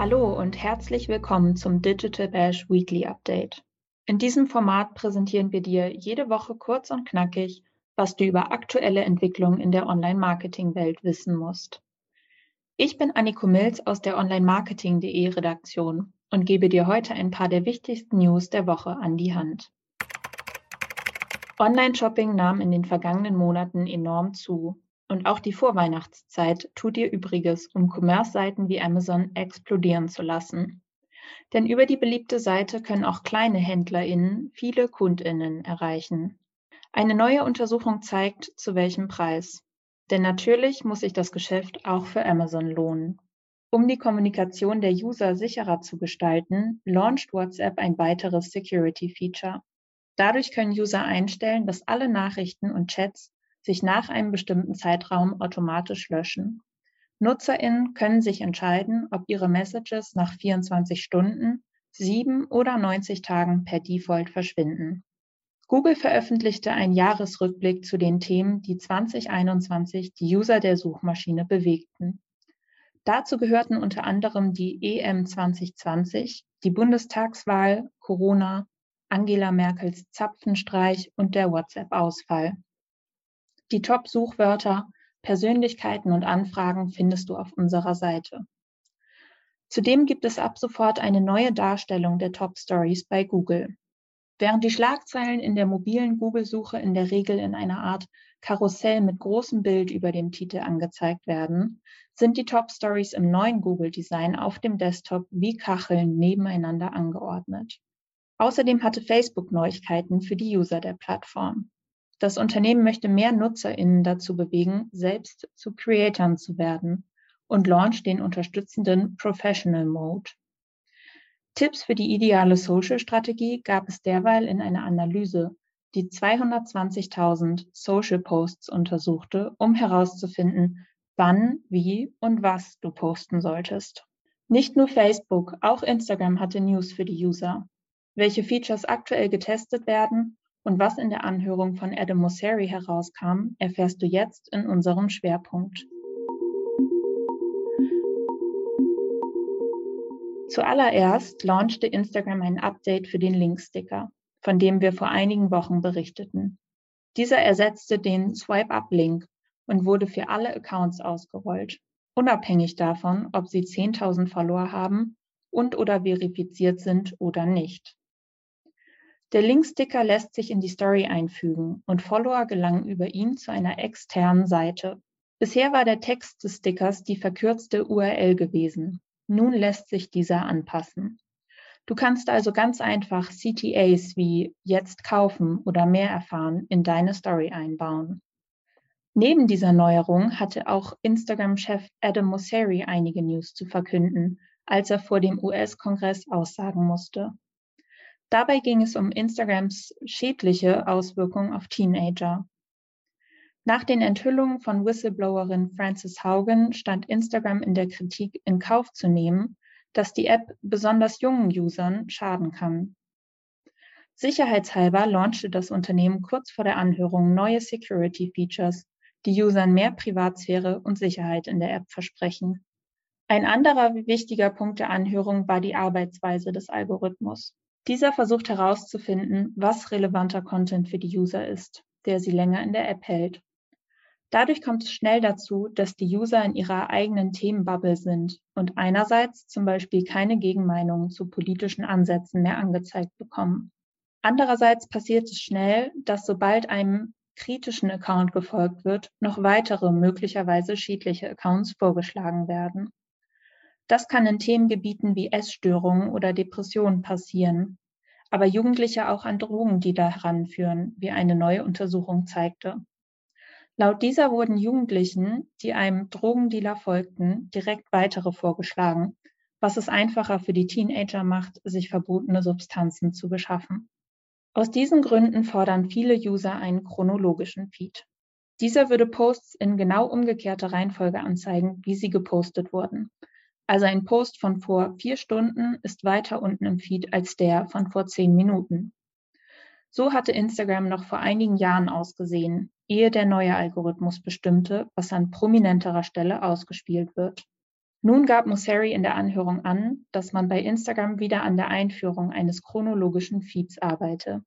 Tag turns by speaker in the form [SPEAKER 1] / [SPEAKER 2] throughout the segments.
[SPEAKER 1] Hallo und herzlich willkommen zum Digital Bash Weekly Update. In diesem Format präsentieren wir dir jede Woche kurz und knackig, was du über aktuelle Entwicklungen in der Online-Marketing-Welt wissen musst. Ich bin Anniko Milz aus der Online-Marketing.de Redaktion und gebe dir heute ein paar der wichtigsten News der Woche an die Hand. Online-Shopping nahm in den vergangenen Monaten enorm zu und auch die Vorweihnachtszeit tut ihr Übriges, um Commerce-Seiten wie Amazon explodieren zu lassen. Denn über die beliebte Seite können auch kleine HändlerInnen viele KundInnen erreichen. Eine neue Untersuchung zeigt, zu welchem Preis. Denn natürlich muss sich das Geschäft auch für Amazon lohnen. Um die Kommunikation der User sicherer zu gestalten, launcht WhatsApp ein weiteres Security-Feature. Dadurch können User einstellen, dass alle Nachrichten und Chats sich nach einem bestimmten Zeitraum automatisch löschen. NutzerInnen können sich entscheiden, ob ihre Messages nach 24 Stunden, 7 oder 90 Tagen per Default verschwinden. Google veröffentlichte einen Jahresrückblick zu den Themen, die 2021 die User der Suchmaschine bewegten. Dazu gehörten unter anderem die EM 2020, die Bundestagswahl, Corona, Angela Merkels Zapfenstreich und der WhatsApp-Ausfall. Die Top-Suchwörter, Persönlichkeiten und Anfragen findest du auf unserer Seite. Zudem gibt es ab sofort eine neue Darstellung der Top Stories bei Google. Während die Schlagzeilen in der mobilen Google-Suche in der Regel in einer Art Karussell mit großem Bild über dem Titel angezeigt werden, sind die Top Stories im neuen Google-Design auf dem Desktop wie Kacheln nebeneinander angeordnet. Außerdem hatte Facebook Neuigkeiten für die User der Plattform. Das Unternehmen möchte mehr NutzerInnen dazu bewegen, selbst zu Creatoren zu werden und launcht den unterstützenden Professional Mode. Tipps für die ideale Social-Strategie gab es derweil in einer Analyse, die 220.000 Social Posts untersuchte, um herauszufinden, wann, wie und was du posten solltest. Nicht nur Facebook, auch Instagram hatte News für die User. Welche Features aktuell getestet werden und was in der Anhörung von Adam Mosseri herauskam, erfährst du jetzt in unserem Schwerpunkt. Zuallererst launchte Instagram ein Update für den Linksticker, von dem wir vor einigen Wochen berichteten. Dieser ersetzte den Swipe-Up-Link und wurde für alle Accounts ausgerollt, unabhängig davon, ob sie 10.000 Follower haben und oder verifiziert sind oder nicht. Der Linksticker lässt sich in die Story einfügen und Follower gelangen über ihn zu einer externen Seite. Bisher war der Text des Stickers die verkürzte URL gewesen. Nun lässt sich dieser anpassen. Du kannst also ganz einfach CTAs wie jetzt kaufen oder mehr erfahren in deine Story einbauen. Neben dieser Neuerung hatte auch Instagram-Chef Adam Mosseri einige News zu verkünden, als er vor dem US-Kongress aussagen musste. Dabei ging es um Instagrams schädliche Auswirkungen auf Teenager. Nach den Enthüllungen von Whistleblowerin Frances Haugen stand Instagram in der Kritik in Kauf zu nehmen, dass die App besonders jungen Usern schaden kann. Sicherheitshalber launchte das Unternehmen kurz vor der Anhörung neue Security Features, die Usern mehr Privatsphäre und Sicherheit in der App versprechen. Ein anderer wichtiger Punkt der Anhörung war die Arbeitsweise des Algorithmus. Dieser versucht herauszufinden, was relevanter Content für die User ist, der sie länger in der App hält. Dadurch kommt es schnell dazu, dass die User in ihrer eigenen Themenbubble sind und einerseits zum Beispiel keine Gegenmeinungen zu politischen Ansätzen mehr angezeigt bekommen. Andererseits passiert es schnell, dass sobald einem kritischen Account gefolgt wird, noch weitere möglicherweise schädliche Accounts vorgeschlagen werden. Das kann in Themengebieten wie Essstörungen oder Depressionen passieren, aber Jugendliche auch an Drogendealer heranführen, wie eine neue Untersuchung zeigte. Laut dieser wurden Jugendlichen, die einem Drogendealer folgten, direkt weitere vorgeschlagen, was es einfacher für die Teenager macht, sich verbotene Substanzen zu beschaffen. Aus diesen Gründen fordern viele User einen chronologischen Feed. Dieser würde Posts in genau umgekehrter Reihenfolge anzeigen, wie sie gepostet wurden, also ein Post von vor vier Stunden ist weiter unten im Feed als der von vor zehn Minuten. So hatte Instagram noch vor einigen Jahren ausgesehen, ehe der neue Algorithmus bestimmte, was an prominenterer Stelle ausgespielt wird. Nun gab Mosseri in der Anhörung an, dass man bei Instagram wieder an der Einführung eines chronologischen Feeds arbeite.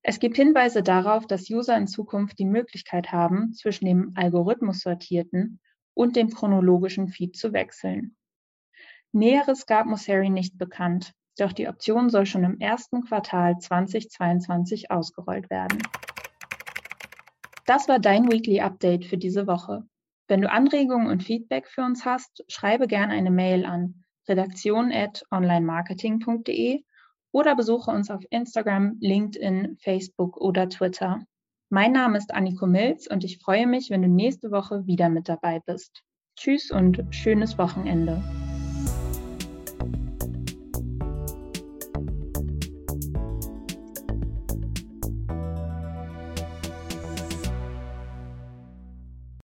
[SPEAKER 1] Es gibt Hinweise darauf, dass User in Zukunft die Möglichkeit haben, zwischen dem Algorithmus sortierten und dem chronologischen Feed zu wechseln. Näheres gab Mosseri nicht bekannt, doch die Option soll schon im ersten Quartal 2022 ausgerollt werden. Das war dein Weekly Update für diese Woche. Wenn du Anregungen und Feedback für uns hast, schreibe gerne eine Mail an redaktion@onlinemarketing.de oder besuche uns auf Instagram, LinkedIn, Facebook oder Twitter. Mein Name ist Anniko Milz und ich freue mich, wenn du nächste Woche wieder mit dabei bist. Tschüss und schönes Wochenende.